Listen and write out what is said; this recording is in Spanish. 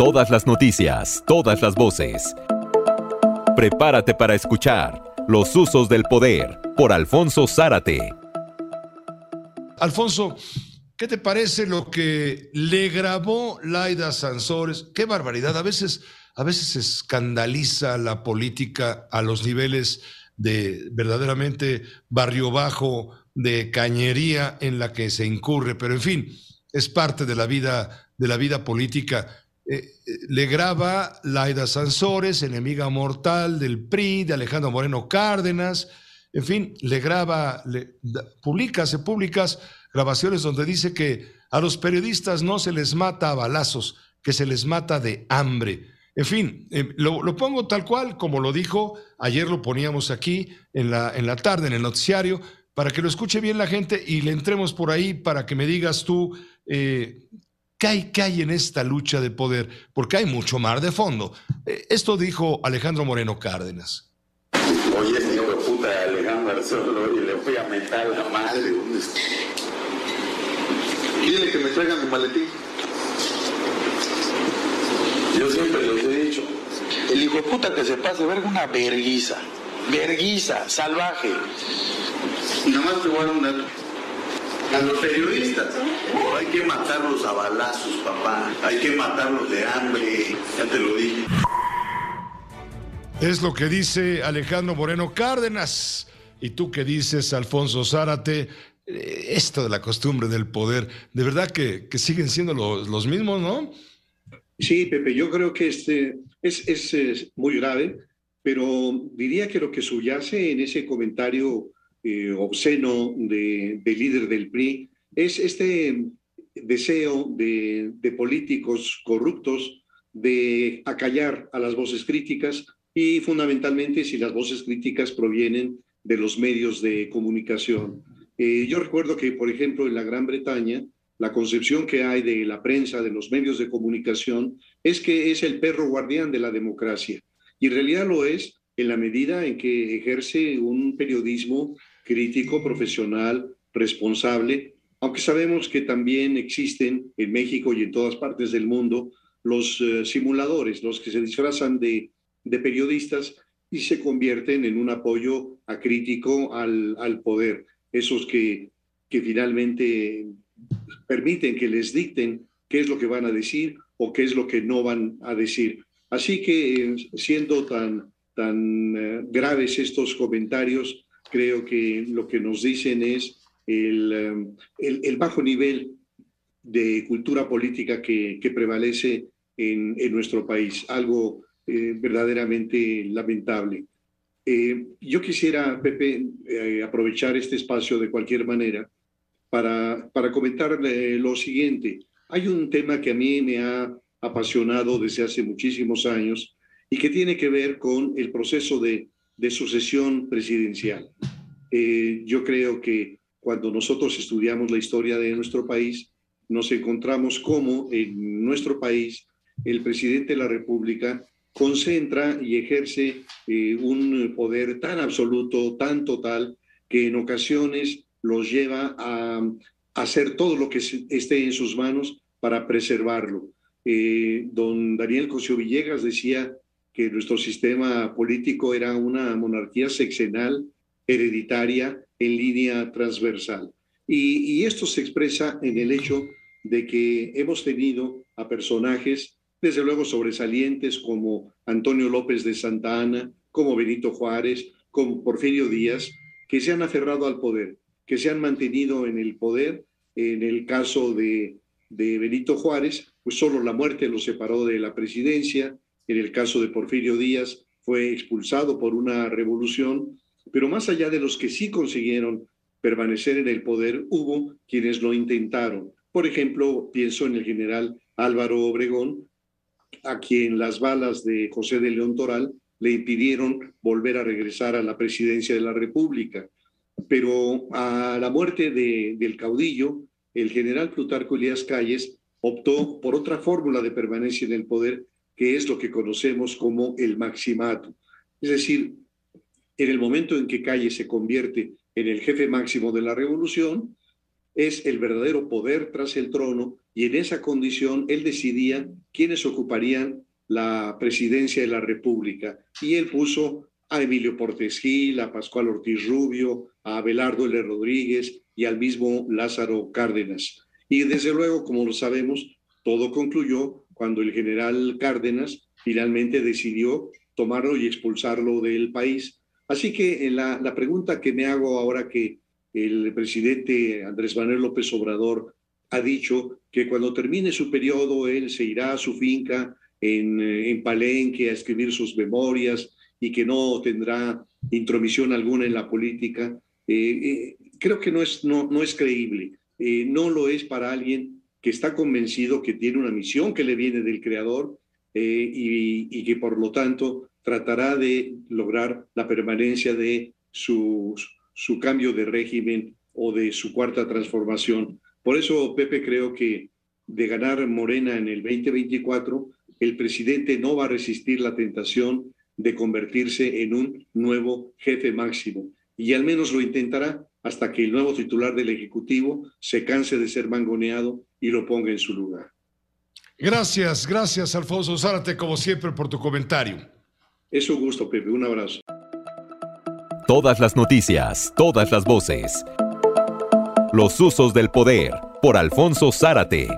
Todas las noticias, todas las voces. Prepárate para escuchar Los usos del poder por Alfonso Zárate. Alfonso, ¿qué te parece lo que le grabó Laida Sansores? Qué barbaridad. A veces, a veces escandaliza la política a los niveles de verdaderamente barrio bajo, de cañería en la que se incurre. Pero en fin, es parte de la vida, de la vida política. Eh, eh, le graba Laida Sansores, enemiga mortal del PRI, de Alejandro Moreno Cárdenas, en fin, le graba, le, publica, se publicas grabaciones donde dice que a los periodistas no se les mata a balazos, que se les mata de hambre. En fin, eh, lo, pongo tal cual como lo dijo, ayer lo poníamos aquí en la, en la tarde, en el noticiario, para que lo escuche bien la gente y le entremos por ahí para que me digas tú ¿qué, hay, ¿qué, hay, en esta lucha de poder, porque hay mucho mar de fondo. Eh, esto dijo Alejandro Moreno Cárdenas. Oye, este hijo de puta de Alejandro Arzolo, y le fui a mentar la madre. Dile que me traigan mi maletín. Yo siempre les he dicho, el hijo de puta que se pase verga una verguiza, verguiza, salvaje. Y nada más te voy a dar un dato. A los periodistas hay que matarlos a balazos, papá. Hay que matarlos de hambre. Ya te lo dije. Es lo que dice Alejandro Moreno Cárdenas. ¿Y tú qué dices, Alfonso Zárate? Eh, esto de la costumbre del poder, de verdad que, que siguen siendo los, los, mismos, ¿no? Sí, Pepe, yo creo que este es, es, es muy grave, pero diría que lo que subyace en ese comentario eh, obsceno de, de, líder del PRI es este deseo de, de, políticos corruptos de acallar a las voces críticas y fundamentalmente si las voces críticas provienen de los medios de comunicación. Eh, yo recuerdo que, por ejemplo, en la Gran Bretaña, la concepción que hay de la prensa, de los medios de comunicación, es que es el perro guardián de la democracia. Y en realidad lo es en la medida en que ejerce un periodismo crítico, profesional, responsable, aunque sabemos que también existen en México y en todas partes del mundo los uh, simuladores, los que se disfrazan de, de, periodistas y se convierten en un apoyo acrítico al, al poder, esos que, que finalmente permiten que les dicten qué es lo que van a decir o qué es lo que no van a decir. Así que siendo tan, tan uh, graves estos comentarios, creo que lo que nos dicen es el, el, el bajo nivel de cultura política que, que prevalece en, en, nuestro país, algo eh, verdaderamente lamentable. Eh, yo quisiera, Pepe, eh, aprovechar este espacio de cualquier manera para, para comentar lo siguiente. Hay un tema que a mí me ha apasionado desde hace muchísimos años y que tiene que ver con el proceso de de sucesión presidencial. Eh, yo creo que cuando nosotros estudiamos la historia de nuestro país, nos encontramos cómo en nuestro país el presidente de la República concentra y ejerce eh, un poder tan absoluto, tan total, que en ocasiones los lleva a, hacer todo lo que esté en sus manos para preservarlo. Eh, don Daniel Cosio Villegas decía que nuestro sistema político era una monarquía sexenal, hereditaria, en línea transversal. Y, y, esto se expresa en el hecho de que hemos tenido a personajes, desde luego sobresalientes, como Antonio López de Santa Ana, como Benito Juárez, como Porfirio Díaz, que se han aferrado al poder, que se han mantenido en el poder. En el caso de, de Benito Juárez, pues solo la muerte lo separó de la presidencia, en el caso de Porfirio Díaz fue expulsado por una revolución, pero más allá de los que sí consiguieron permanecer en el poder, hubo quienes lo intentaron. Por ejemplo, pienso en el general Álvaro Obregón, a quien las balas de José de León Toral le impidieron volver a regresar a la presidencia de la República. Pero a la muerte de, del caudillo, el general Plutarco Elías Calles optó por otra fórmula de permanencia en el poder, que es lo que conocemos como el maximato. Es decir, en el momento en que Calles se convierte en el jefe máximo de la revolución, es el verdadero poder tras el trono y en esa condición él decidía quiénes ocuparían la presidencia de la República. Y él puso a Emilio Portes Gil, a Pascual Ortiz Rubio, a Abelardo L. Rodríguez y al mismo Lázaro Cárdenas. Y desde luego, como lo sabemos, todo concluyó cuando el general Cárdenas finalmente decidió tomarlo y expulsarlo del país. Así que la, la pregunta que me hago ahora que el presidente Andrés Manuel López Obrador ha dicho que cuando termine su periodo él se irá a su finca en, en Palenque a escribir sus memorias y que no tendrá intromisión alguna en la política. Eh, eh, creo que no es, no, no es creíble. Eh, no lo es para alguien que está convencido que tiene una misión que le viene del Creador y, y, que por lo tanto tratará de lograr la permanencia de su, su cambio de régimen o de su cuarta transformación. Por eso, Pepe, creo que de ganar Morena en el 2024, el presidente no va a resistir la tentación de convertirse en un nuevo jefe máximo. Y al menos lo intentará hasta que el nuevo titular del Ejecutivo se canse de ser mangoneado y lo ponga en su lugar. Gracias, gracias Alfonso Zárate, como siempre, por tu comentario. Es un gusto, Pepe. Un abrazo. Todas las noticias, todas las voces. Los usos del poder, por Alfonso Zárate.